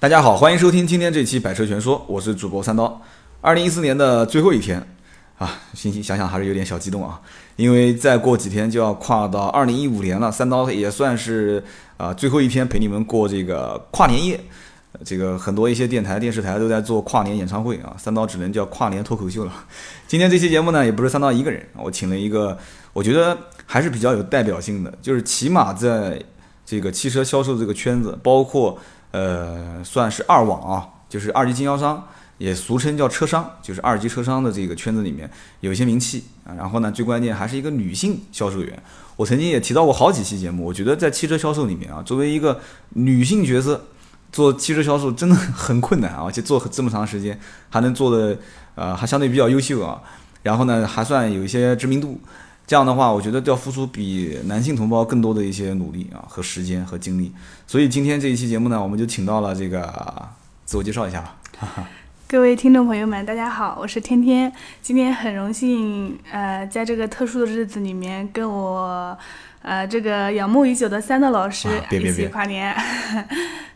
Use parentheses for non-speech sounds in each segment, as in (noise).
大家好，欢迎收听今天这期《百车全说》，我是主播三刀。二零一四年的最后一天啊，心情想想还是有点小激动啊，因为再过几天就要跨到二零一五年了。三刀也算是啊最后一天陪你们过这个跨年夜。这个很多一些电台、电视台都在做跨年演唱会啊，三刀只能叫跨年脱口秀了。今天这期节目呢，也不是三刀一个人，我请了一个，我觉得还是比较有代表性的，就是起码在这个汽车销售这个圈子，包括呃算是二网啊，就是二级经销商，也俗称叫车商，就是二级车商的这个圈子里面有一些名气啊。然后呢，最关键还是一个女性销售员。我曾经也提到过好几期节目，我觉得在汽车销售里面啊，作为一个女性角色。做汽车销售真的很困难啊，而且做这么长时间还能做的呃还相对比较优秀啊，然后呢还算有一些知名度，这样的话我觉得要付出比男性同胞更多的一些努力啊和时间和精力，所以今天这一期节目呢，我们就请到了这个自我介绍一下吧。(laughs) 各位听众朋友们，大家好，我是天天，今天很荣幸呃在这个特殊的日子里面跟我呃这个仰慕已久的三乐老师一起跨年。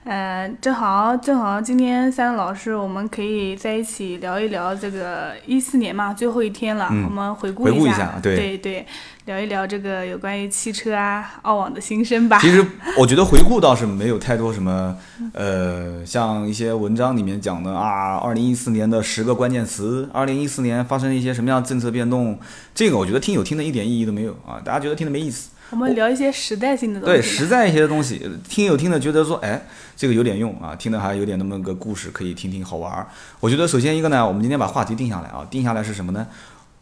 呃，正好正好，今天三位老师，我们可以在一起聊一聊这个一四年嘛，最后一天了，我们回顾一下，对对对，聊一聊这个有关于汽车啊、澳网的心声吧。其实我觉得回顾倒是没有太多什么，呃，像一些文章里面讲的啊，二零一四年的十个关键词，二零一四年发生了一些什么样政策变动，这个我觉得听友听的一点意义都没有啊，大家觉得听的没意思。我们聊一些时代性的东西。对，实在一些的东西，听有听的觉得说，哎，这个有点用啊，听的还有点那么个故事可以听听，好玩儿。我觉得首先一个呢，我们今天把话题定下来啊，定下来是什么呢？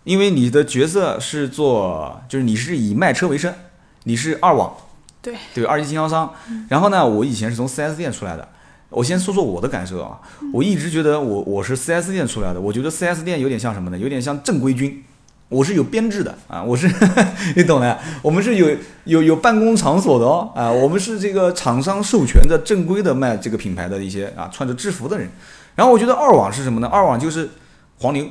因为你的角色是做，就是你是以卖车为生，你是二网，对，对，二级经销商。然后呢，我以前是从 4S 店出来的，我先说说我的感受啊，我一直觉得我我是 4S 店出来的，我觉得 4S 店有点像什么呢？有点像正规军。我是有编制的啊，我是 (laughs) 你懂的，我们是有有有办公场所的哦啊，我们是这个厂商授权的正规的卖这个品牌的一些啊穿着制服的人。然后我觉得二网是什么呢？二网就是黄牛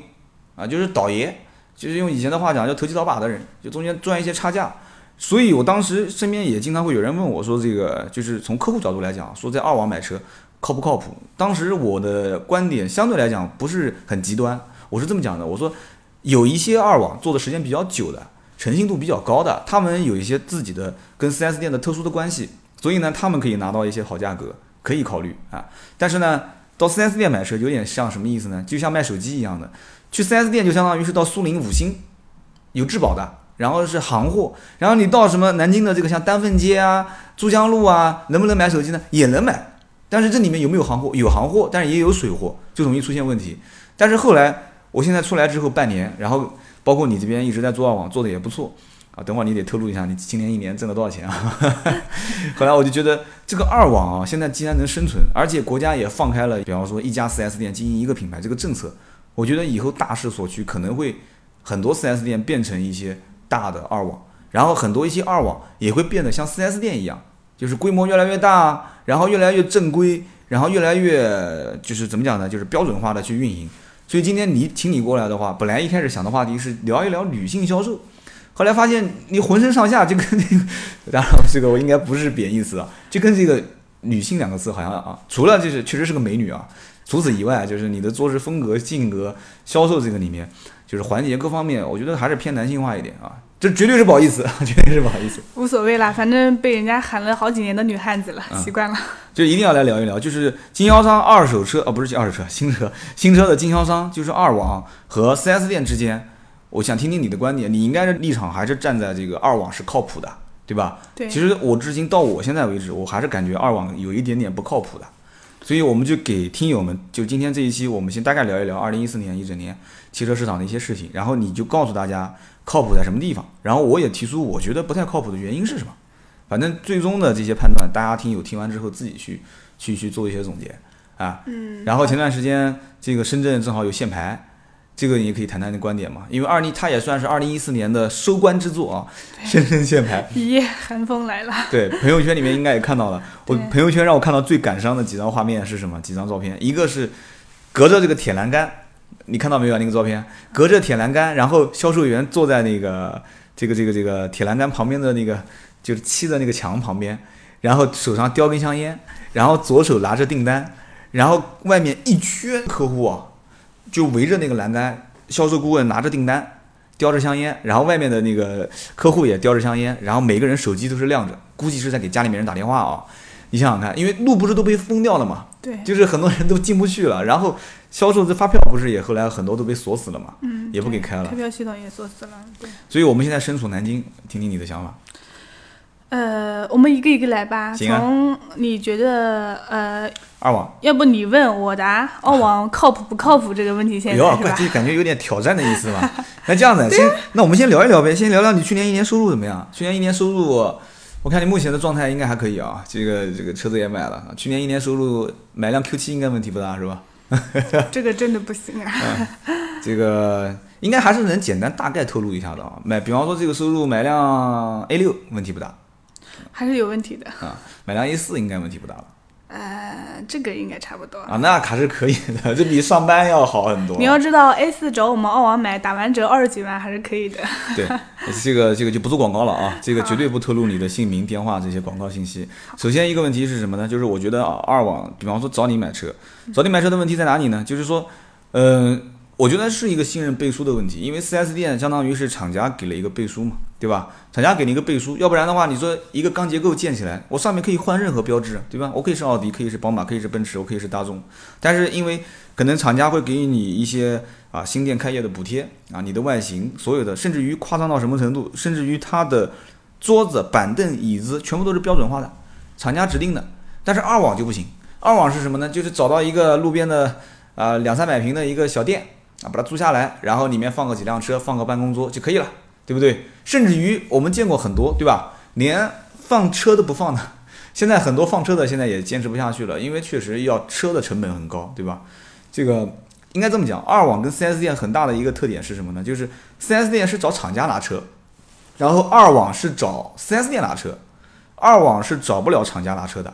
啊，就是倒爷，就是用以前的话讲叫投机倒把的人，就中间赚一些差价。所以我当时身边也经常会有人问我说，这个就是从客户角度来讲，说在二网买车靠不靠谱？当时我的观点相对来讲不是很极端，我是这么讲的，我说。有一些二网做的时间比较久的，诚信度比较高的，他们有一些自己的跟 4S 店的特殊的关系，所以呢，他们可以拿到一些好价格，可以考虑啊。但是呢，到 4S 店买车有点像什么意思呢？就像卖手机一样的，去 4S 店就相当于是到苏宁五星，有质保的，然后是行货，然后你到什么南京的这个像丹凤街啊、珠江路啊，能不能买手机呢？也能买，但是这里面有没有行货？有行货，但是也有水货，就容易出现问题。但是后来。我现在出来之后半年，然后包括你这边一直在做二网，做的也不错啊。等会儿你得透露一下，你今年一年挣了多少钱啊？(laughs) 后来我就觉得这个二网啊，现在既然能生存，而且国家也放开了，比方说一家 4S 店经营一个品牌这个政策，我觉得以后大势所趋，可能会很多 4S 店变成一些大的二网，然后很多一些二网也会变得像 4S 店一样，就是规模越来越大，然后越来越正规，然后越来越就是怎么讲呢？就是标准化的去运营。所以今天你请你过来的话，本来一开始想的话题是聊一聊女性销售，后来发现你浑身上下就跟那个，(laughs) 当然这个我应该不是贬义词啊，就跟这个女性两个字好像啊，除了就是确实是个美女啊，除此以外就是你的做事风格、性格、销售这个里面，就是环节各方面，我觉得还是偏男性化一点啊。这绝对是不好意思，(laughs) 绝对是不好意思。无所谓啦，反正被人家喊了好几年的女汉子了，习惯了。就一定要来聊一聊，就是经销商二手车哦，不是二手车，新车，新车的经销商就是二网和 4S 店之间，我想听听你的观点，你应该是立场还是站在这个二网是靠谱的，对吧？对。其实我至今到我现在为止，我还是感觉二网有一点点不靠谱的，所以我们就给听友们，就今天这一期，我们先大概聊一聊二零一四年一整年汽车市场的一些事情，然后你就告诉大家。靠谱在什么地方？然后我也提出我觉得不太靠谱的原因是什么。反正最终的这些判断，大家听友听完之后自己去去去做一些总结啊。嗯。然后前段时间这个深圳正好有限牌，这个你也可以谈谈你的观点嘛。因为二零它也算是二零一四年的收官之作啊，深圳限牌。一夜寒风来了。(laughs) 对，朋友圈里面应该也看到了。(laughs) 我朋友圈让我看到最感伤的几张画面是什么？几张照片？一个是隔着这个铁栏杆。你看到没有那个照片？隔着铁栏杆，然后销售员坐在那个这个这个这个铁栏杆旁边的那个就是砌的那个墙旁边，然后手上叼根香烟，然后左手拿着订单，然后外面一圈客户啊，就围着那个栏杆，销售顾问拿着订单，叼着香烟，然后外面的那个客户也叼着香烟，然后每个人手机都是亮着，估计是在给家里面人打电话啊。你想想看，因为路不是都被封掉了嘛，对，就是很多人都进不去了，然后销售这发票不是也后来很多都被锁死了嘛，嗯，也不给开了，开票系统也锁死了，对。所以我们现在身处南京，听听你的想法。呃，我们一个一个来吧。行啊。从你觉得呃，二网，要不你问我答，二网靠谱不靠谱这个问题先是吧？哟，这感觉有点挑战的意思吧？(laughs) 那这样子，先，那我们先聊一聊呗，先聊聊你去年一年收入怎么样？去年一年收入，我看你目前的状态应该还可以啊。这个这个车子也买了，去年一年收入买辆 Q7 应该问题不大是吧？(laughs) 这个真的不行啊。(laughs) 这个应该还是能简单大概透露一下的啊。买，比方说这个收入买辆 A 六问题不大。还是有问题的啊，买辆 A 四应该问题不大了。呃，这个应该差不多啊，那卡是可以的，(laughs) 这比上班要好很多。你要知道，A 四找我们澳网买，打完折二十几万还是可以的。对，这个这个就不做广告了啊，(laughs) 这个绝对不透露你的姓名、电话这些广告信息。首先一个问题是什么呢？就是我觉得啊，二网，比方说找你买车，找你买车的问题在哪里呢？就是说，嗯。我觉得是一个信任背书的问题，因为 4S 店相当于是厂家给了一个背书嘛，对吧？厂家给了一个背书，要不然的话，你说一个钢结构建起来，我上面可以换任何标志，对吧？我可以是奥迪，可以是宝马，可以是奔驰，我可以是大众，但是因为可能厂家会给你一些啊新店开业的补贴啊，你的外形所有的，甚至于夸张到什么程度，甚至于它的桌子、板凳、椅子全部都是标准化的，厂家指定的。但是二网就不行，二网是什么呢？就是找到一个路边的啊两三百平的一个小店。啊，把它租下来，然后里面放个几辆车，放个办公桌就可以了，对不对？甚至于我们见过很多，对吧？连放车都不放的。现在很多放车的现在也坚持不下去了，因为确实要车的成本很高，对吧？这个应该这么讲，二网跟 4S 店很大的一个特点是什么呢？就是 4S 店是找厂家拿车，然后二网是找 4S 店拿车，二网是找不了厂家拿车的，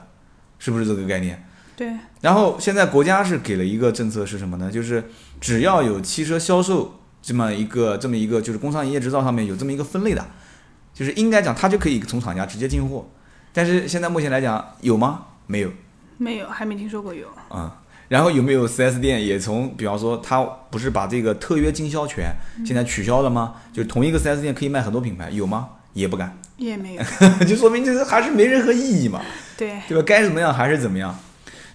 是不是这个概念？对，然后现在国家是给了一个政策是什么呢？就是只要有汽车销售这么一个这么一个就是工商营业执照上面有这么一个分类的，就是应该讲它就可以从厂家直接进货。但是现在目前来讲有吗？没有，没有，还没听说过有。嗯，然后有没有 4S 店也从比方说他不是把这个特约经销权现在取消了吗？就是同一个 4S 店可以卖很多品牌，有吗？也不敢，也没有，(laughs) 就说明这个还是没任何意义嘛。对，对吧？该怎么样还是怎么样。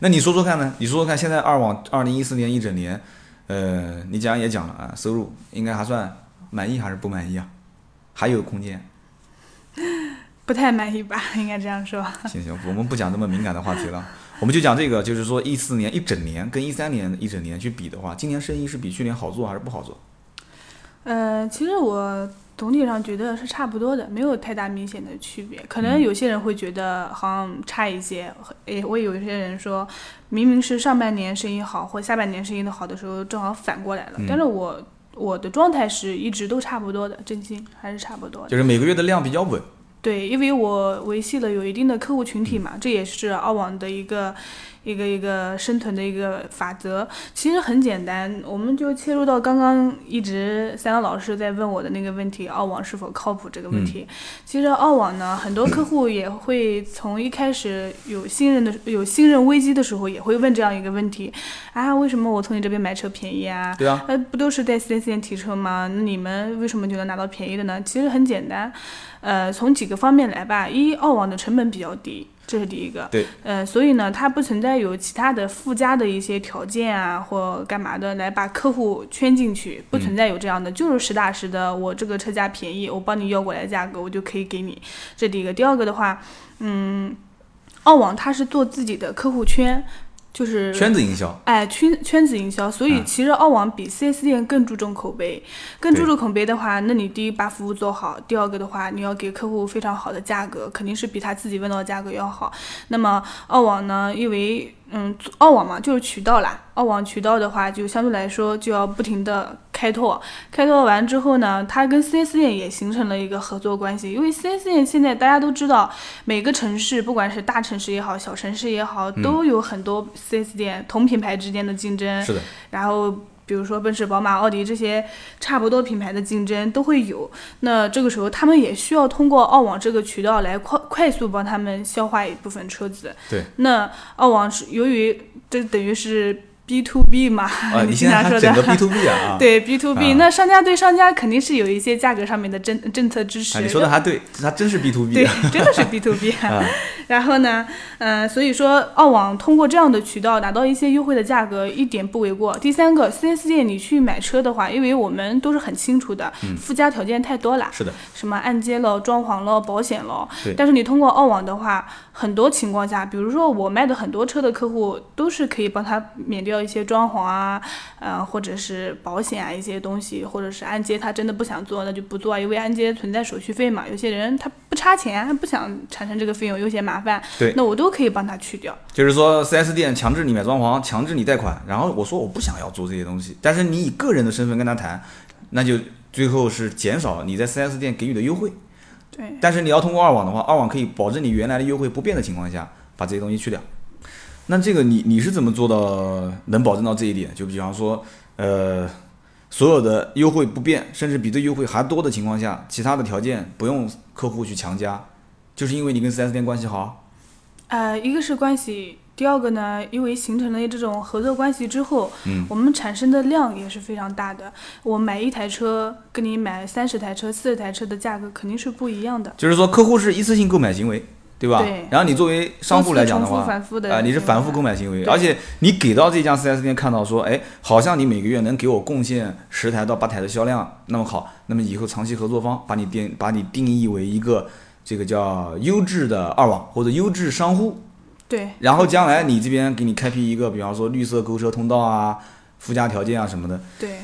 那你说说看呢？你说说看，现在二网二零一四年一整年，呃，你讲也讲了啊，收入应该还算满意还是不满意啊？还有空间？(laughs) 不太满意吧，应该这样说。行行，我们不讲这么敏感的话题了，我们就讲这个，就是说一四年一整年跟一三年一整年去比的话，今年生意是比去年好做还是不好做？呃，其实我。总体上觉得是差不多的，没有太大明显的区别。可能有些人会觉得好像差一些，诶，我有一些人说，明明是上半年生意好或下半年生意的好的时候，正好反过来了。但是我我的状态是一直都差不多的，真心还是差不多。就是每个月的量比较稳。对，因为我维系了有一定的客户群体嘛，这也是澳网的一个。一个一个生存的一个法则，其实很简单，我们就切入到刚刚一直三个老师在问我的那个问题，澳网是否靠谱这个问题。其实澳网呢，很多客户也会从一开始有信任的有信任危机的时候，也会问这样一个问题：啊，为什么我从你这边买车便宜啊？对啊，呃，不都是在四 S 店提车吗？那你们为什么就能拿到便宜的呢？其实很简单，呃，从几个方面来吧。一，澳网的成本比较低。这是第一个，对，呃，所以呢，它不存在有其他的附加的一些条件啊，或干嘛的来把客户圈进去，不存在有这样的，就是实打实的，我这个车价便宜，我帮你要过来价格，我就可以给你。这第一个，第二个的话，嗯，澳网它是做自己的客户圈。就是圈子营销，哎，圈圈子营销，所以其实澳网比 4S 店更注重口碑，更注重口碑的话，那你第一把服务做好，第二个的话，你要给客户非常好的价格，肯定是比他自己问到的价格要好。那么澳网呢，因为嗯，澳网嘛，就是渠道啦。澳网渠道的话，就相对来说就要不停的开拓。开拓完之后呢，它跟 4S 店也形成了一个合作关系。因为 4S 店现在大家都知道，每个城市不管是大城市也好，小城市也好，都有很多 4S 店同品牌之间的竞争。是的。然后。比如说奔驰、宝马、奥迪这些差不多品牌的竞争都会有。那这个时候他们也需要通过澳网这个渠道来快快速帮他们消化一部分车子。对。那澳网是由于这等于是。B to B 嘛，(laughs) 你经常说的，B to B 啊，(laughs) 对 B to B，那商家对商家肯定是有一些价格上面的政政策支持。你说的还对，它真是 B to B，对，真的是 B to B。(laughs) 然后呢，嗯，所以说澳网通过这样的渠道拿到一些优惠的价格，一点不为过。第三个，4S 店你去买车的话，因为我们都是很清楚的，附加条件太多了，是的，什么按揭了、装潢了、保险了。对。但是你通过澳网的话，很多情况下，比如说我卖的很多车的客户，都是可以帮他免掉一些装潢啊，嗯，或者是保险啊一些东西，或者是按揭他真的不想做，那就不做，因为按揭存在手续费嘛。有些人他不差钱，他不想产生这个费用，有些麻。烦，对，那我都可以帮他去掉。就是说，4S 店强制你买装潢，强制你贷款，然后我说我不想要做这些东西，但是你以个人的身份跟他谈，那就最后是减少你在 4S 店给予的优惠。对，但是你要通过二网的话，二网可以保证你原来的优惠不变的情况下，把这些东西去掉。那这个你你是怎么做到能保证到这一点？就比方说，呃，所有的优惠不变，甚至比这优惠还多的情况下，其他的条件不用客户去强加。就是因为你跟 4S 店关系好，呃，一个是关系，第二个呢，因为形成了这种合作关系之后，嗯，我们产生的量也是非常大的。我买一台车，跟你买三十台车、四十台车的价格肯定是不一样的。就是说，客户是一次性购买行为，对吧？对。然后你作为商户来讲的话，啊，你是反复购买行为，而且你给到这家 4S 店看到说，哎，好像你每个月能给我贡献十台到八台的销量，那么好，那么以后长期合作方把你定把你定义为一个。这个叫优质的二网或者优质商户，对。然后将来你这边给你开辟一个，比方说绿色购车通道啊，附加条件啊什么的。对。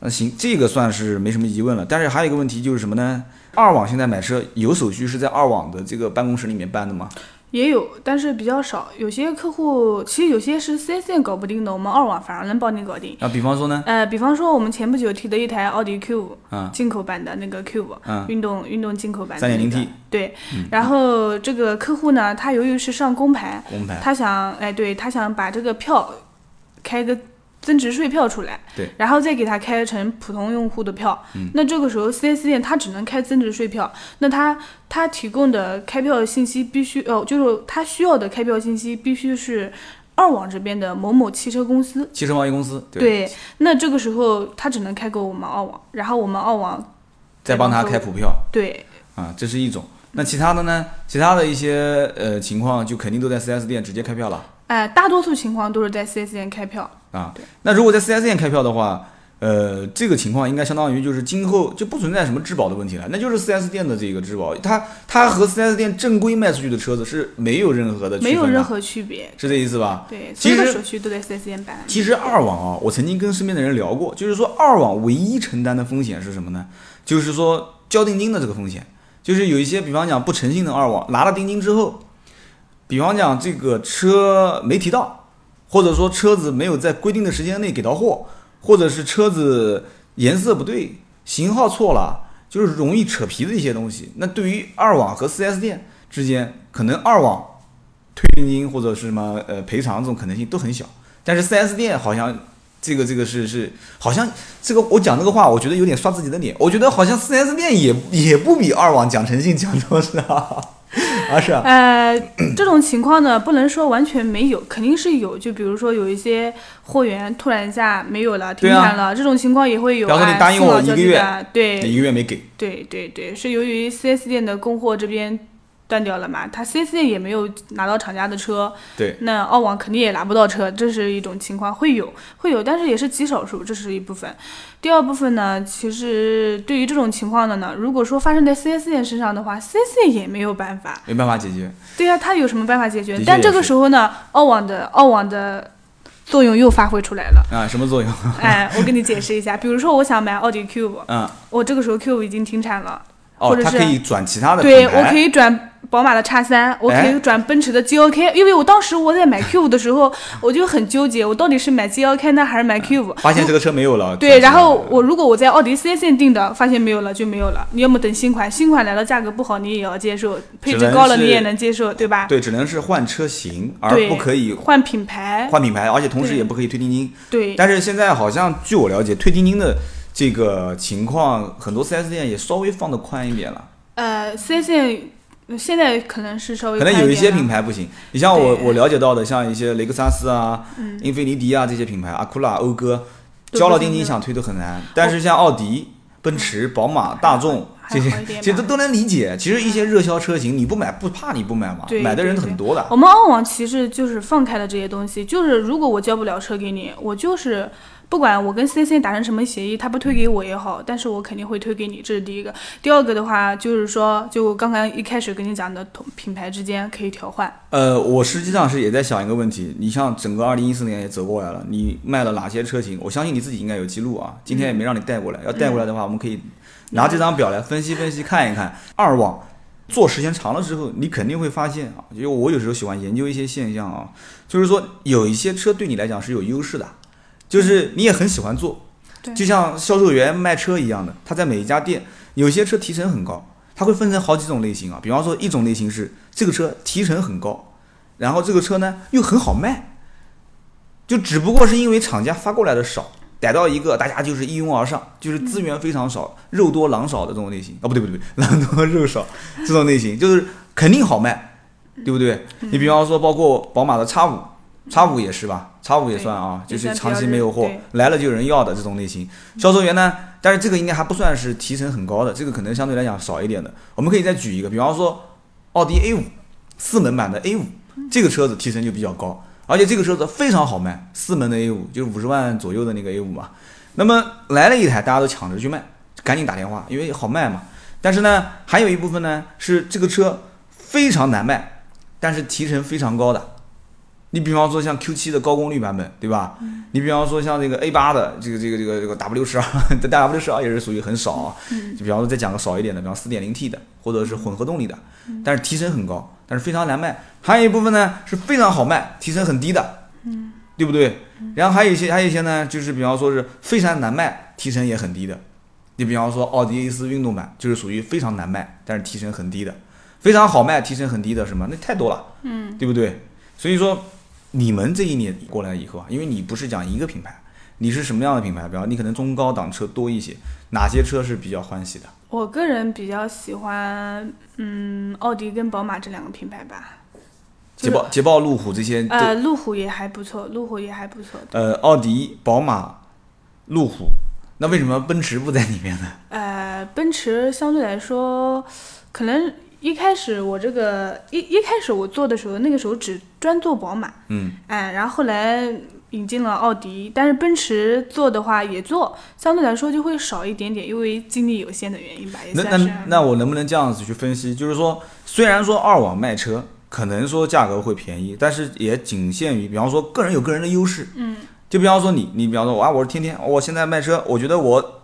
那行，这个算是没什么疑问了。但是还有一个问题就是什么呢？二网现在买车有手续是在二网的这个办公室里面办的吗？也有，但是比较少。有些客户其实有些是四 S 店搞不定的，我们二网反而能帮你搞定。啊，比方说呢？呃，比方说我们前不久提的一台奥迪 Q 五，进口版的那个 Q 五，运动运动进口版。三点零 T。对，然后这个客户呢，他由于是上公牌，公牌，他想，哎，对他想把这个票开个。增值税票出来，对，然后再给他开成普通用户的票。嗯，那这个时候四 S 店他只能开增值税票，那他他提供的开票信息必须哦，就是他需要的开票信息必须是二网这边的某某汽车公司、汽车贸易公司。对，那这个时候他只能开给我们二网，然后我们二网再帮他开普票。对，啊，这是一种。那其他的呢？其他的一些呃情况就肯定都在 4S 店直接开票了。哎，大多数情况都是在 4S 店开票。啊，那如果在 4S 店开票的话，呃，这个情况应该相当于就是今后就不存在什么质保的问题了，那就是 4S 店的这个质保，它它和 4S 店正规卖出去的车子是没有任何的没有任何区别，是这意思吧？对，所有的手续都在 4S 店办。其实二网啊，我曾经跟身边的人聊过，就是说二网唯一承担的风险是什么呢？就是说交定金的这个风险，就是有一些比方讲不诚信的二网拿了定金之后，比方讲这个车没提到。或者说车子没有在规定的时间内给到货，或者是车子颜色不对、型号错了，就是容易扯皮的一些东西。那对于二网和 4S 店之间，可能二网退定金或者是什么呃赔偿这种可能性都很小，但是 4S 店好像这个这个是是好像这个我讲这个话，我觉得有点刷自己的脸。我觉得好像 4S 店也也不比二网讲诚信讲多少。啊是啊，呃，这种情况呢，不能说完全没有，肯定是有。就比如说有一些货源突然一下没有了，停产了，这种情况也会有。比方说你答应我一个月，对，一个月没给。对对对，是由于 4S 店的供货这边。断掉了嘛？他 4S 店也没有拿到厂家的车，对，那澳网肯定也拿不到车，这是一种情况，会有会有，但是也是极少数，这是一部分。第二部分呢，其实对于这种情况的呢，如果说发生在 4S 店身上的话，4S 店也没有办法，没办法解决。对呀，他有什么办法解决？但这个时候呢，澳网的澳网的作用又发挥出来了啊！什么作用？哎，我给你解释一下，比如说我想买奥迪 Q 五，嗯，我这个时候 Q 五已经停产了。或者是可以转其他的对我可以转。宝马的叉三，我可以转奔驰的 G L K，因为我当时我在买 Q 五的时候，我就很纠结，我到底是买 G L K 呢，还是买 Q 五？发现这个车没有了。对，然后我如果我在奥迪四 S 店订的，发现没有了就没有了。你要么等新款，新款来了价格不好，你也要接受；配置高了你也能接受，对吧？对，只能是换车型，而不可以换品牌。换品牌，而且同时也不可以退定金。对。但是现在好像据我了解，退定金的这个情况，很多四 S 店也稍微放的宽一点了。呃，四 S 店。现在可能是稍微可能有一些品牌不行，你像我我了解到的，像一些雷克萨斯啊、英菲尼迪啊这些品牌，阿库拉、讴歌，交了定金想退都很难。但是像奥迪、奔驰、宝马、大众这些，其实都能理解。其实一些热销车型，你不买不怕你不买嘛，买的人很多的。我们澳网其实就是放开了这些东西，就是如果我交不了车给你，我就是。不管我跟 C C 达成什么协议，他不推给我也好，但是我肯定会推给你，这是第一个。第二个的话，就是说，就刚刚一开始跟你讲的，同品牌之间可以调换。呃，我实际上是也在想一个问题，你像整个二零一四年也走过来了，你卖了哪些车型？我相信你自己应该有记录啊。今天也没让你带过来，要带过来的话，我们可以拿这张表来分析分析，看一看。二网做时间长了之后，你肯定会发现啊，因为我有时候喜欢研究一些现象啊，就是说有一些车对你来讲是有优势的。就是你也很喜欢做，就像销售员卖车一样的，他在每一家店，有些车提成很高，他会分成好几种类型啊。比方说，一种类型是这个车提成很高，然后这个车呢又很好卖，就只不过是因为厂家发过来的少，逮到一个大家就是一拥而上，就是资源非常少，肉多狼少的这种类型。哦，不对不对，(laughs) 狼多肉少这种类型就是肯定好卖，对不对？你比方说，包括宝马的叉五。叉五也是吧，叉五也算啊，就是长期没有货，来了就有人要的这种类型。销售员呢，但是这个应该还不算是提成很高的，这个可能相对来讲少一点的。我们可以再举一个，比方说奥迪 A 五四门版的 A 五，这个车子提成就比较高，而且这个车子非常好卖，四门的 A 五就是五十万左右的那个 A 五嘛。那么来了一台，大家都抢着去卖，赶紧打电话，因为好卖嘛。但是呢，还有一部分呢是这个车非常难卖，但是提成非常高的。你比方说像 Q7 的高功率版本，对吧？你比方说像这个 A8 的这个这个这个这个 W 十二，这 W 十二也是属于很少啊。就比方说再讲个少一点的，比方 4.0T 的或者是混合动力的，但是提升很高，但是非常难卖。还有一部分呢是非常好卖，提升很低的，对不对？然后还有一些还有一些呢，就是比方说是非常难卖，提升也很低的。你比方说奥迪 A4 运动版就是属于非常难卖，但是提升很低的。非常好卖，提升很低的什么？那太多了，嗯，对不对？所以说。你们这一年过来以后啊，因为你不是讲一个品牌，你是什么样的品牌？比方你可能中高档车多一些，哪些车是比较欢喜的？我个人比较喜欢，嗯，奥迪跟宝马这两个品牌吧。捷豹、捷豹、路虎这些。呃，路虎也还不错，路虎也还不错。呃，奥迪、宝马、路虎，那为什么奔驰不在里面呢？呃，奔驰相对来说，可能。一开始我这个一一开始我做的时候，那个时候只专做宝马，嗯，哎，然后后来引进了奥迪，但是奔驰做的话也做，相对来说就会少一点点，因为精力有限的原因吧，也算是。那那那我能不能这样子去分析？就是说，虽然说二网卖车可能说价格会便宜，但是也仅限于，比方说个人有个人的优势，嗯，就比方说你你比方说我啊，我是天天，我现在卖车，我觉得我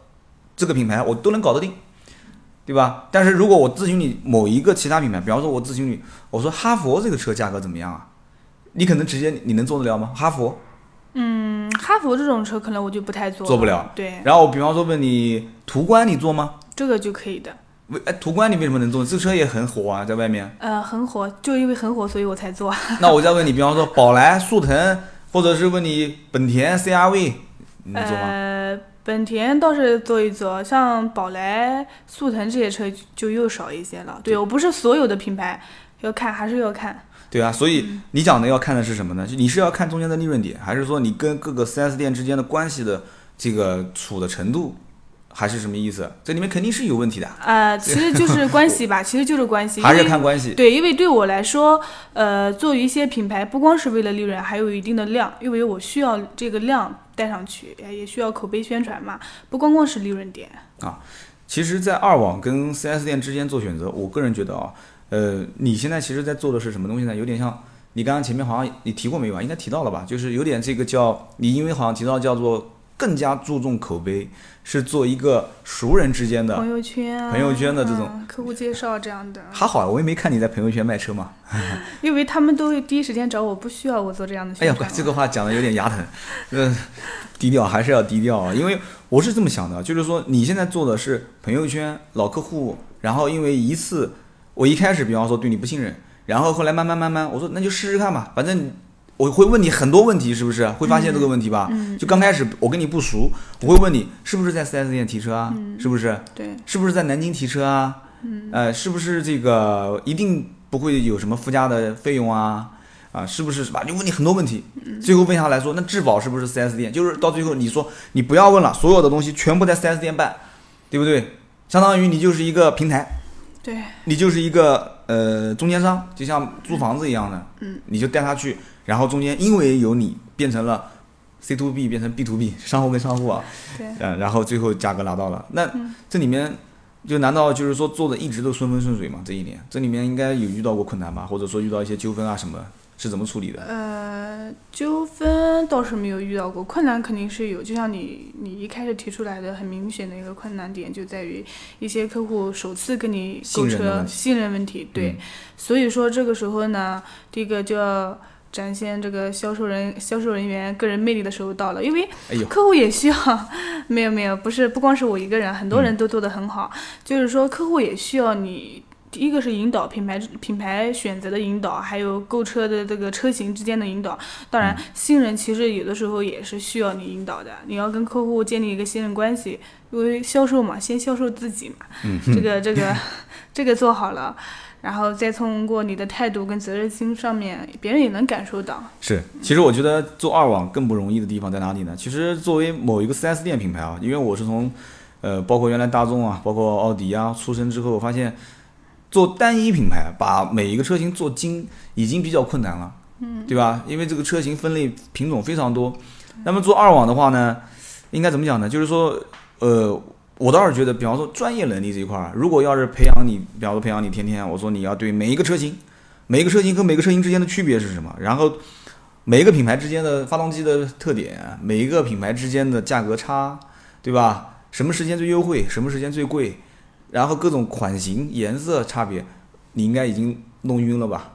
这个品牌我都能搞得定。对吧？但是如果我咨询你某一个其他品牌，比方说我咨询你，我说哈佛这个车价格怎么样啊？你可能直接你能做得了吗？哈佛？嗯，哈佛这种车可能我就不太做，做不了。对。然后我比方说问你途观，你做吗？这个就可以的。为哎，途观你为什么能做？这车也很火啊，在外面。呃，很火，就因为很火，所以我才做。(laughs) 那我再问你，比方说宝来、速腾，或者是问你本田 CRV，你能做吗？呃。本田倒是做一做，像宝来、速腾这些车就又少一些了。对我不是所有的品牌要看，还是要看。对啊，所以你讲的要看的是什么呢？你是要看中间的利润点，还是说你跟各个 4S 店之间的关系的这个处的程度，还是什么意思？这里面肯定是有问题的。呃，其实就是关系吧，(laughs) 其实就是关系。还是看关系。对，因为对我来说，呃，做一些品牌不光是为了利润，还有一定的量，因为我需要这个量。带上去也需要口碑宣传嘛，不光光是利润点啊。其实，在二网跟 4S 店之间做选择，我个人觉得啊，呃，你现在其实在做的是什么东西呢？有点像你刚刚前面好像你提过没有啊？应该提到了吧？就是有点这个叫你，因为好像提到叫做更加注重口碑，是做一个熟人之间的朋友圈啊，朋友圈的这种客户介绍这样的。还好，我也没看你在朋友圈卖车嘛。(laughs) 因为他们都会第一时间找我，不需要我做这样的。哎呀，(laughs) 这个话讲的有点牙疼，嗯，低调还是要低调啊。因为我是这么想的，就是说你现在做的是朋友圈老客户，然后因为一次，我一开始比方说对你不信任，然后后来慢慢慢慢，我说那就试试看吧，反正。我会问你很多问题，是不是会发现这个问题吧？就刚开始我跟你不熟，我会问你是不是在 4S 店提车啊？是不是？对，是不是在南京提车啊？呃，是不是这个一定不会有什么附加的费用啊？啊，是不是是吧？就问你很多问题，最后问下来说，那质保是不是 4S 店？就是到最后你说你不要问了，所有的东西全部在 4S 店办，对不对？相当于你就是一个平台，对，你就是一个呃中间商，就像租房子一样的，嗯，你就带他去。然后中间因为有你变成了 C to B 变成 B to B 商户跟商户啊，对，嗯，然后最后价格拿到了，那这里面就难道就是说做的一直都顺风顺水吗？这一年这里面应该有遇到过困难吧，或者说遇到一些纠纷啊什么，是怎么处理的？呃，纠纷倒是没有遇到过，困难肯定是有。就像你你一开始提出来的很明显的一个困难点，就在于一些客户首次跟你购车信任问题，对，所以说这个时候呢，第一个就要。展现这个销售人销售人员个人魅力的时候到了，因为客户也需要。没有没有，不是不光是我一个人，很多人都做得很好。就是说，客户也需要你，第一个是引导品牌品牌选择的引导，还有购车的这个车型之间的引导。当然，新人其实有的时候也是需要你引导的。你要跟客户建立一个信任关系，因为销售嘛，先销售自己嘛。嗯。这个这个 (laughs) 这个做好了。然后再通过你的态度跟责任心上面，别人也能感受到。是，其实我觉得做二网更不容易的地方在哪里呢？其实作为某一个 4S 店品牌啊，因为我是从，呃，包括原来大众啊，包括奥迪啊出身之后，发现做单一品牌把每一个车型做精已经比较困难了，嗯，对吧？因为这个车型分类品种非常多。那么做二网的话呢，应该怎么讲呢？就是说，呃。我倒是觉得，比方说专业能力这一块儿，如果要是培养你，比方说培养你天天，我说你要对每一个车型，每一个车型和每个车型之间的区别是什么？然后每一个品牌之间的发动机的特点，每一个品牌之间的价格差，对吧？什么时间最优惠，什么时间最贵？然后各种款型、颜色差别，你应该已经弄晕了吧？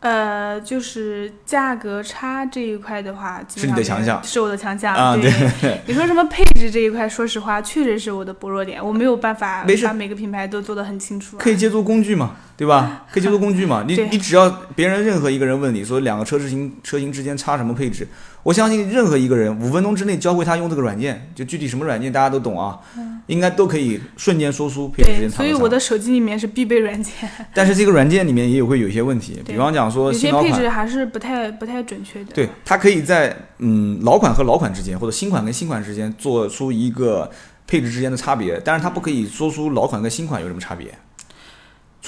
呃，就是价格差这一块的话，是你的强项，是我的强项啊。对，你说什么配置这一块，说实话，确实是我的薄弱点，我没有办法把每个品牌都做得很清楚。可以借助工具嘛，对吧？可以借助工具嘛。(laughs) 你你只要别人任何一个人问你说两个车型车型之间差什么配置？我相信任何一个人五分钟之内教会他用这个软件，就具体什么软件大家都懂啊，应该都可以瞬间说出配置之间差。所以我的手机里面是必备软件。(laughs) 但是这个软件里面也有会有一些问题，比方讲说有些配置还是不太不太准确的。对，它可以在嗯老款和老款之间，或者新款跟新款之间做出一个配置之间的差别，但是它不可以说出老款跟新款有什么差别，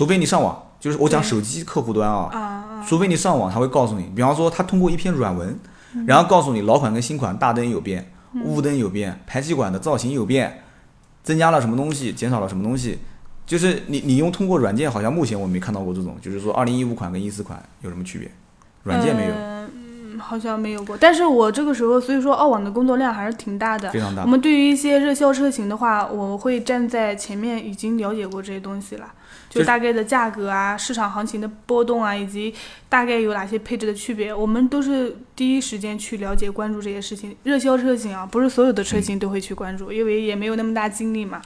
除非你上网，就是我讲手机客户端啊，除非你上网，他会告诉你，比方说他通过一篇软文。然后告诉你老款跟新款大灯有变，雾灯有变，排气管的造型有变，增加了什么东西，减少了什么东西，就是你你用通过软件，好像目前我没看到过这种，就是说二零一五款跟一四款有什么区别，软件没有。好像没有过，但是我这个时候，所以说澳网的工作量还是挺大的。非常大。我们对于一些热销车型的话，我会站在前面，已经了解过这些东西了，就大概的价格啊、市场行情的波动啊，以及大概有哪些配置的区别，我们都是第一时间去了解、关注这些事情。热销车型啊，不是所有的车型都会去关注，因为也没有那么大精力嘛。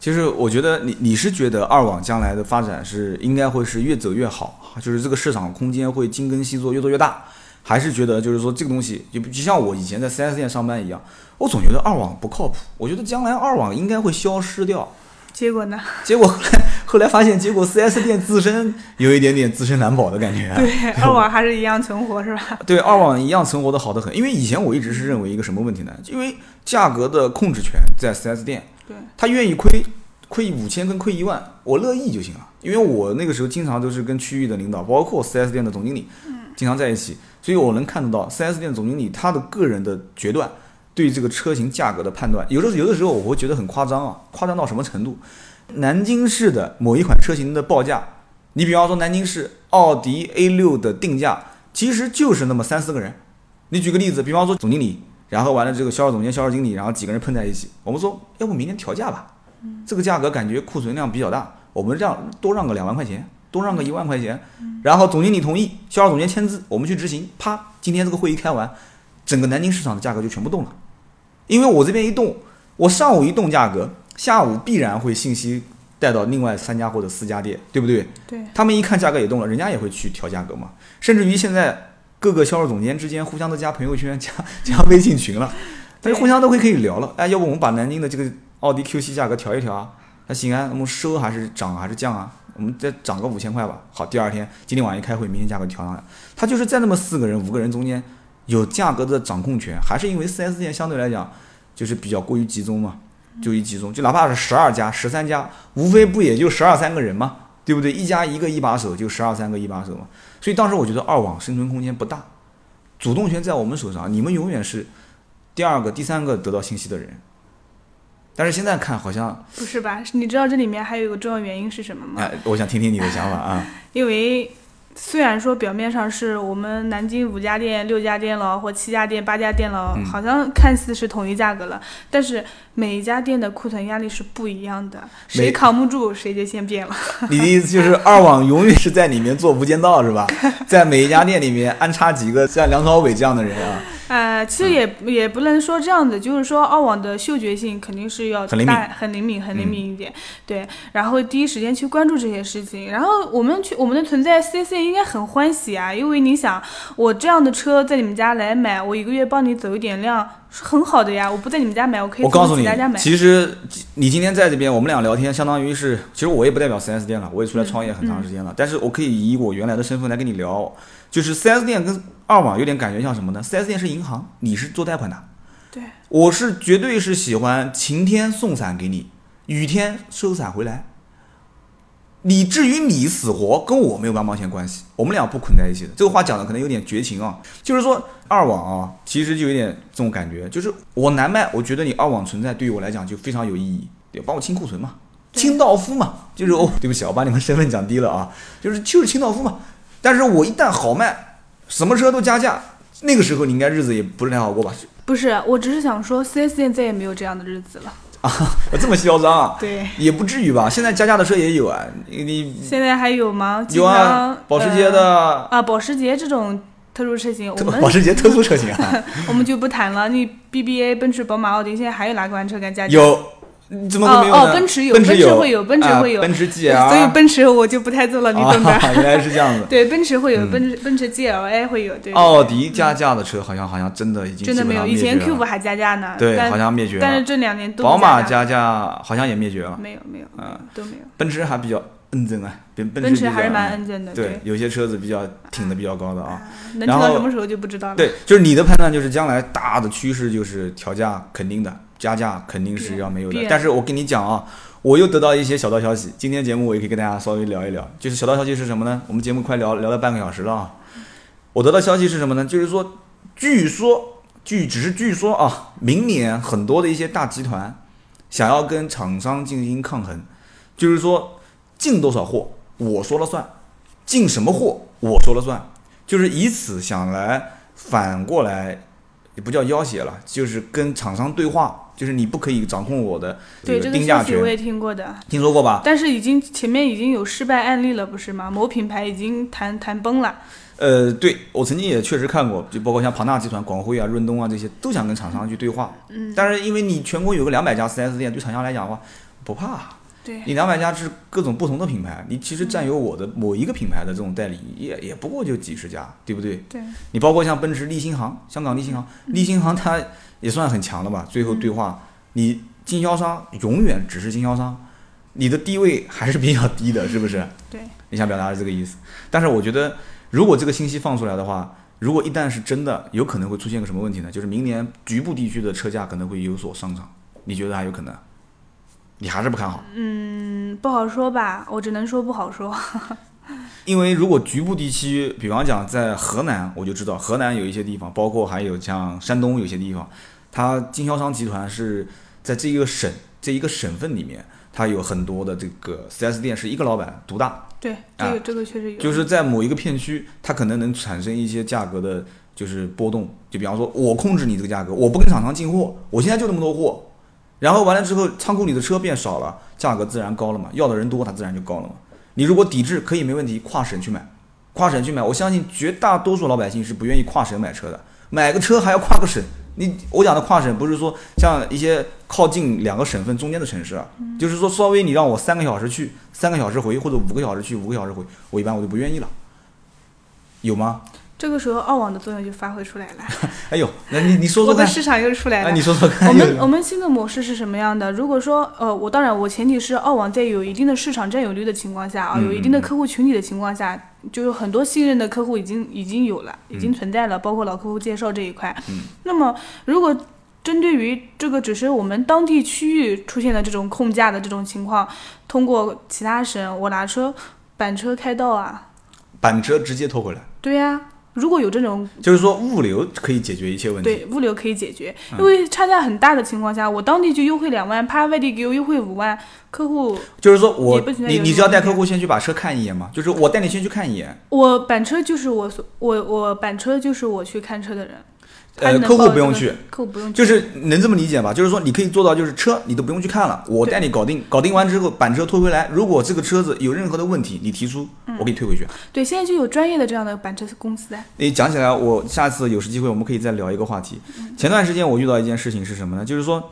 其实我觉得你你是觉得二网将来的发展是应该会是越走越好，就是这个市场空间会精耕细作，越做越大。还是觉得就是说这个东西就就像我以前在 4S 店上班一样，我总觉得二网不靠谱。我觉得将来二网应该会消失掉。结果呢？结果后 (laughs) 来后来发现，结果 4S 店自身有一点点自身难保的感觉。对，二网还是一样存活是吧？对，二网一样存活的好得很。因为以前我一直是认为一个什么问题呢？因为价格的控制权在 4S 店，对，他愿意亏亏五千跟亏一万，我乐意就行了。因为我那个时候经常都是跟区域的领导，包括 4S 店的总经理，经常在一起。所以我能看得到，4S 店总经理他的个人的决断，对这个车型价格的判断，有的有的时候我会觉得很夸张啊，夸张到什么程度？南京市的某一款车型的报价，你比方说南京市奥迪 A6 的定价，其实就是那么三四个人。你举个例子，比方说总经理，然后完了这个销售总监、销售经理，然后几个人碰在一起，我们说要不明天调价吧，这个价格感觉库存量比较大，我们让多让个两万块钱，多让个一万块钱，然后总经理同意，销售总监签字，我们去执行，啪，今天这个会议开完，整个南京市场的价格就全部动了，因为我这边一动，我上午一动价格，下午必然会信息带到另外三家或者四家店，对不对？对，他们一看价格也动了，人家也会去调价格嘛，甚至于现在。各个销售总监之间互相都加朋友圈、加 (laughs) 加微信群了，大家互相都会可以聊了。哎，要不我们把南京的这个奥迪 Q 七价格调一调啊？那行啊，我们收还是涨还是降啊？我们再涨个五千块吧。好，第二天今天晚上一开会，明天价格调上来。他就是在那么四个人、五个人中间有价格的掌控权，还是因为 4S 店相对来讲就是比较过于集中嘛？就一集中，就哪怕是十二家、十三家，无非不也就十二三个人嘛？对不对？一家一个一把手，就十二三个一把手嘛。所以当时我觉得二网生存空间不大，主动权在我们手上，你们永远是第二个、第三个得到信息的人。但是现在看好像不是吧？你知道这里面还有一个重要原因是什么吗？哎，我想听听你的想法啊。(laughs) 因为。虽然说表面上是我们南京五家店、六家店了，或七家店、八家店了，好像看似是统一价格了，但是每一家店的库存压力是不一样的，谁扛不住谁就先变了。(laughs) 你的意思就是二网永远是在里面做无间道是吧？在每一家店里面安插几个像梁朝伟这样的人啊？呃，其实也也不能说这样子，就是说二网的嗅觉性肯定是要大、很灵敏、很灵敏一点，对。然后第一时间去关注这些事情，然后我们去我们的存在，CC 应该很欢喜啊，因为你想，我这样的车在你们家来买，我一个月帮你走一点量，是很好的呀。我不在你们家买，我可以从其他家买。其实你今天在这边，我们俩聊天，相当于是，其实我也不代表 4S 店了，我也出来创业很长时间了，但是我可以以我原来的身份来跟你聊。就是 4S 店跟二网有点感觉像什么呢？四 S 店是银行，你是做贷款的，对，我是绝对是喜欢晴天送伞给你，雨天收伞回来。你至于你死活跟我没有半毛钱关系，我们俩不捆在一起的。这个话讲的可能有点绝情啊，就是说二网啊，其实就有点这种感觉，就是我难卖，我觉得你二网存在对于我来讲就非常有意义，对，帮我清库存嘛，清道夫嘛，就是哦，对不起，我把你们身份讲低了啊，就是就是清道夫嘛。但是我一旦好卖，什么车都加价，那个时候你应该日子也不是太好过吧？不是，我只是想说，4S 店再也没有这样的日子了啊！(laughs) 这么嚣张啊？(laughs) 对，也不至于吧？现在加价的车也有啊，你现在还有吗？有啊，保时捷的啊，保时捷这种特殊车型，我们保时捷特殊车型啊，(laughs) 我们就不谈了。你 BBA、奔驰、宝马、奥迪，现在还有哪款车敢加价？有。怎么会没有哦，奔驰有，奔驰会有，奔驰会有，奔驰 GL，(laughs) 所以奔驰我就不太做了，你懂的。(laughs) 原来是这样子。对，奔驰会有，奔驰奔驰 GLA 会有。对。奥迪加价的车好像好像真的已经真的没有，以前 Q 五还加价呢。对，好像灭绝了。但是这两年都。宝马加价好像也灭绝了。没有没有，嗯，都没有。奔驰还比较认真啊，奔奔驰还是蛮认真的。对，有些车子比较挺的比较高的啊。能挺到什么时候就不知道了。对，就是你的判断就是将来大的趋势就是调价肯定的。加价肯定是要没有的，但是我跟你讲啊，我又得到一些小道消息。今天节目我也可以跟大家稍微聊一聊，就是小道消息是什么呢？我们节目快聊聊了半个小时了啊。我得到消息是什么呢？就是说，据说，据只是据说啊，明年很多的一些大集团想要跟厂商进行抗衡，就是说进多少货我说了算，进什么货我说了算，就是以此想来反过来。也不叫要挟了，就是跟厂商对话，就是你不可以掌控我的这个定价权。我也听过的，听说过吧？但是已经前面已经有失败案例了，不是吗？某品牌已经谈谈崩了。呃，对我曾经也确实看过，就包括像庞大集团、广汇啊、润东啊这些，都想跟厂商去对话。嗯。但是因为你全国有个两百家 4S 店，对厂商来讲的话，不怕。你两百家是各种不同的品牌，你其实占有我的某一个品牌的这种代理，也也不过就几十家，对不对？对。你包括像奔驰利星行，香港利星行，利星行它也算很强了吧？最后对话，你经销商永远只是经销商，你的地位还是比较低的，是不是？对。你想表达的这个意思？但是我觉得，如果这个信息放出来的话，如果一旦是真的，有可能会出现个什么问题呢？就是明年局部地区的车价可能会有所上涨，你觉得还有可能？你还是不看好？嗯，不好说吧，我只能说不好说。(laughs) 因为如果局部地区，比方讲在河南，我就知道河南有一些地方，包括还有像山东有些地方，它经销商集团是在这一个省这一个省份里面，它有很多的这个 4S 店是一个老板独大。对，这个这个确实有。就是在某一个片区，它可能能产生一些价格的。就是波动。就比方说，我控制你这个价格，我不跟厂商进货，我现在就那么多货，然后完了之后，仓库里的车变少了，价格自然高了嘛，要的人多，它自然就高了嘛。你如果抵制，可以没问题，跨省去买，跨省去买，我相信绝大多数老百姓是不愿意跨省买车的，买个车还要跨个省。你我讲的跨省不是说像一些靠近两个省份中间的城市啊，就是说稍微你让我三个小时去，三个小时回，或者五个小时去，五个小时回，我一般我就不愿意了。有吗？这个时候，澳网的作用就发挥出来了。(laughs) 哎呦，那你你说说看。我的市场又出来了。你说说看。我们我们新的模式是什么样的？如果说，呃，我当然我前提是澳网在有一定的市场占有率的情况下啊，有一定的客户群体的情况下，就是很多信任的客户已经已经有了，已经存在了，包括老客户介绍这一块。嗯。那么，如果针对于这个只是我们当地区域出现的这种控价的这种情况，通过其他省我拿车板车开道啊，板车直接拖回来。对呀。如果有这种，就是说物流可以解决一切问题。对，物流可以解决，因为差价很大的情况下，我当地就优惠两万，怕外地给我优惠五万，客户就是说我你你只要带客户先去把车看一眼嘛，就是我带你先去看一眼。我板车就是我所我我板车就是我去看车的人。呃，客户不用去，客户不用，就是能这么理解吧？就是说，你可以做到，就是车你都不用去看了，我带你搞定，搞定完之后，板车拖回来。如果这个车子有任何的问题，你提出，我给你退回去。对，现在就有专业的这样的板车公司。你讲起来，我下次有时机会，我们可以再聊一个话题。前段时间我遇到一件事情是什么呢？就是说，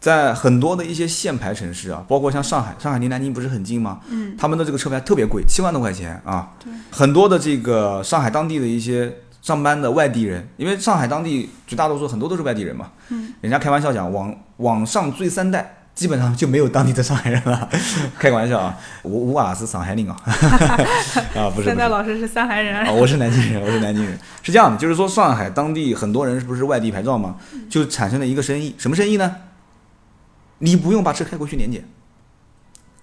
在很多的一些限牌城市啊，包括像上海，上海离南京不是很近吗？嗯，他们的这个车牌特别贵，七万多块钱啊。很多的这个上海当地的一些。上班的外地人，因为上海当地绝大多数很多都是外地人嘛，嗯，人家开玩笑讲，往往上追三代，基本上就没有当地的上海人了，(laughs) 开个玩笑啊，我我啊是上海人啊，(laughs) 啊不是，三代老师是上海人，啊我是南京人，我是南京人，是这样的，就是说上海当地很多人是不是外地牌照嘛，就产生了一个生意，什么生意呢？你不用把车开过去年检，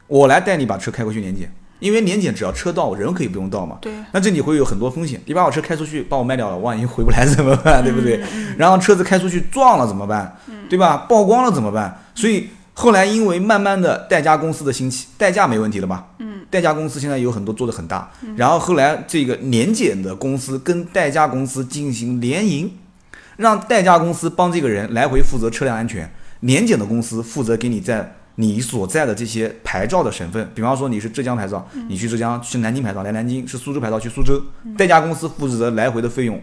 我来带你把车开过去年检。因为年检只要车到，人可以不用到嘛。对。那这里会有很多风险，你把我车开出去，把我卖掉了，万一回不来怎么办？对不对？然后车子开出去撞了怎么办？对吧？曝光了怎么办？所以后来因为慢慢的代驾公司的兴起，代驾没问题了吧？嗯。代驾公司现在有很多做的很大，然后后来这个年检的公司跟代驾公司进行联营，让代驾公司帮这个人来回负责车辆安全，年检的公司负责给你在。你所在的这些牌照的省份，比方说你是浙江牌照，你去浙江；去南京牌照来南京；是苏州牌照去苏州。代驾公司负责来回的费用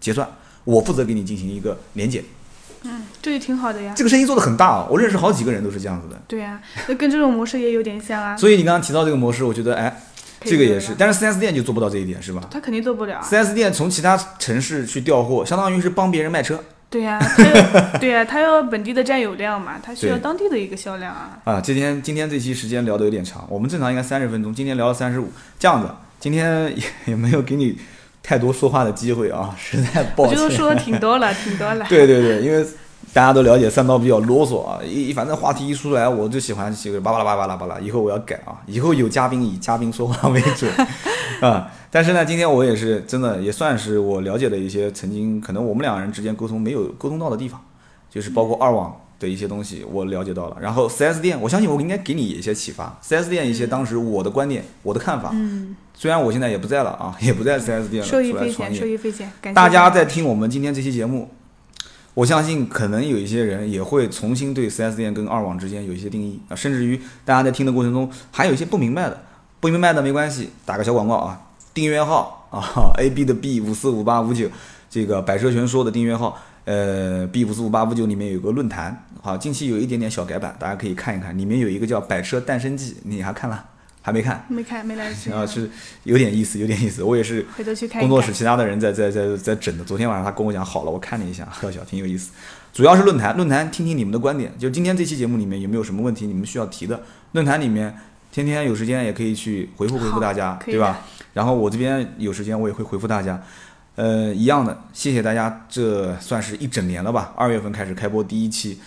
结算，我负责给你进行一个年检。嗯，这也挺好的呀。这个生意做的很大啊，我认识好几个人都是这样子的。对呀，那跟这种模式也有点像啊。所以你刚刚提到这个模式，我觉得哎，这个也是，但是 4S 店就做不到这一点，是吧？他肯定做不了。4S 店从其他城市去调货，相当于是帮别人卖车。对呀，他对呀，他要本地的占有量嘛，他需要当地的一个销量啊。啊，今天今天这期时间聊的有点长，我们正常应该三十分钟，今天聊了三十五，这样子，今天也也没有给你太多说话的机会啊，实在 (laughs) 抱歉。我就说挺多了，挺多了。(laughs) 对对对，因为。大家都了解三刀比较啰嗦啊，一反正话题一出来，我就喜欢这个巴拉巴拉巴拉巴拉。以后我要改啊，以后有嘉宾以嘉宾说话为准 (laughs) 啊。但是呢，今天我也是真的也算是我了解的一些曾经可能我们两个人之间沟通没有沟通到的地方，就是包括二网的一些东西我了解到了。然后 4S 店，我相信我应该给你一些启发。4S 店一些当时我的观点、我的看法，嗯，虽然我现在也不在了啊，也不在 4S 店了，受益匪浅，受益匪浅。大家在听我们今天这期节目。我相信可能有一些人也会重新对 4S 店跟二网之间有一些定义啊，甚至于大家在听的过程中还有一些不明白的，不明白的没关系，打个小广告啊，订阅号 (laughs) 啊，A B 的 B 五四五八五九，这个百车全说的订阅号，呃，B 五四五八五九里面有个论坛，好，近期有一点点小改版，大家可以看一看，里面有一个叫百车诞生记，你还看了？还没看，没看，没来得及 (laughs) 啊，是有点意思，有点意思。我也是工作室其他的人在在在在整的。昨天晚上他跟我讲好了，我看了一下，特小挺有意思。主要是论坛，论坛听听你们的观点。就今天这期节目里面有没有什么问题你们需要提的？论坛里面天天有时间也可以去回复回复大家，对吧？然后我这边有时间我也会回复大家。呃，一样的，谢谢大家，这算是一整年了吧？二月份开始开播第一期。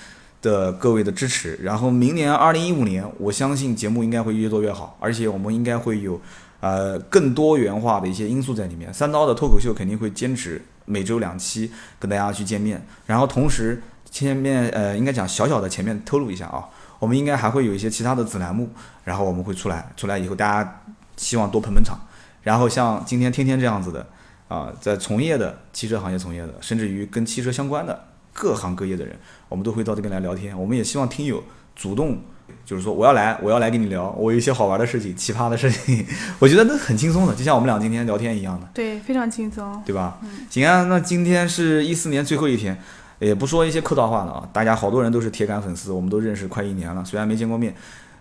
的各位的支持，然后明年二零一五年，我相信节目应该会越做越好，而且我们应该会有，呃，更多元化的一些因素在里面。三刀的脱口秀肯定会坚持每周两期跟大家去见面，然后同时前面呃应该讲小小的前面透露一下啊，我们应该还会有一些其他的子栏目，然后我们会出来，出来以后大家希望多捧捧场，然后像今天天天这样子的。啊，在从业的汽车行业从业的，甚至于跟汽车相关的各行各业的人，我们都会到这边来聊天。我们也希望听友主动，就是说我要来，我要来跟你聊，我有一些好玩的事情、奇葩的事情，(laughs) 我觉得那很轻松的，就像我们俩今天聊天一样的。对，非常轻松，对吧？行啊，那今天是一四年最后一天，也不说一些客套话了啊，大家好多人都是铁杆粉丝，我们都认识快一年了，虽然没见过面。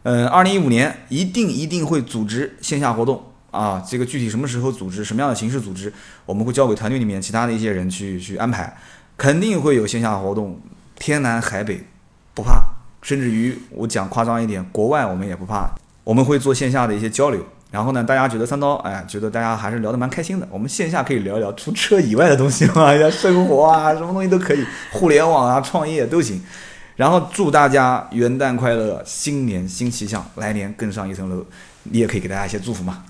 嗯，二零一五年一定一定会组织线下活动啊！这个具体什么时候组织，什么样的形式组织，我们会交给团队里面其他的一些人去去安排。肯定会有线下活动，天南海北不怕，甚至于我讲夸张一点，国外我们也不怕。我们会做线下的一些交流，然后呢，大家觉得三刀，哎，觉得大家还是聊得蛮开心的。我们线下可以聊一聊除车以外的东西嘛，(laughs) 像生活啊，什么东西都可以，互联网啊，创业都行。然后祝大家元旦快乐，新年新气象，来年更上一层楼。你也可以给大家一些祝福嘛。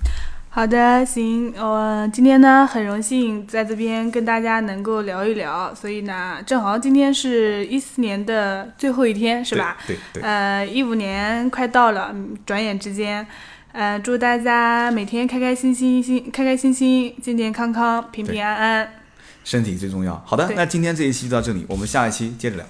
好的，行，我今天呢很荣幸在这边跟大家能够聊一聊，所以呢正好今天是一四年的最后一天，是吧？对对。呃，一五年快到了，转眼之间，呃，祝大家每天开开心心心，开开心心，健健康康，平平安安。身体最重要。好的，那今天这一期就到这里，我们下一期接着聊。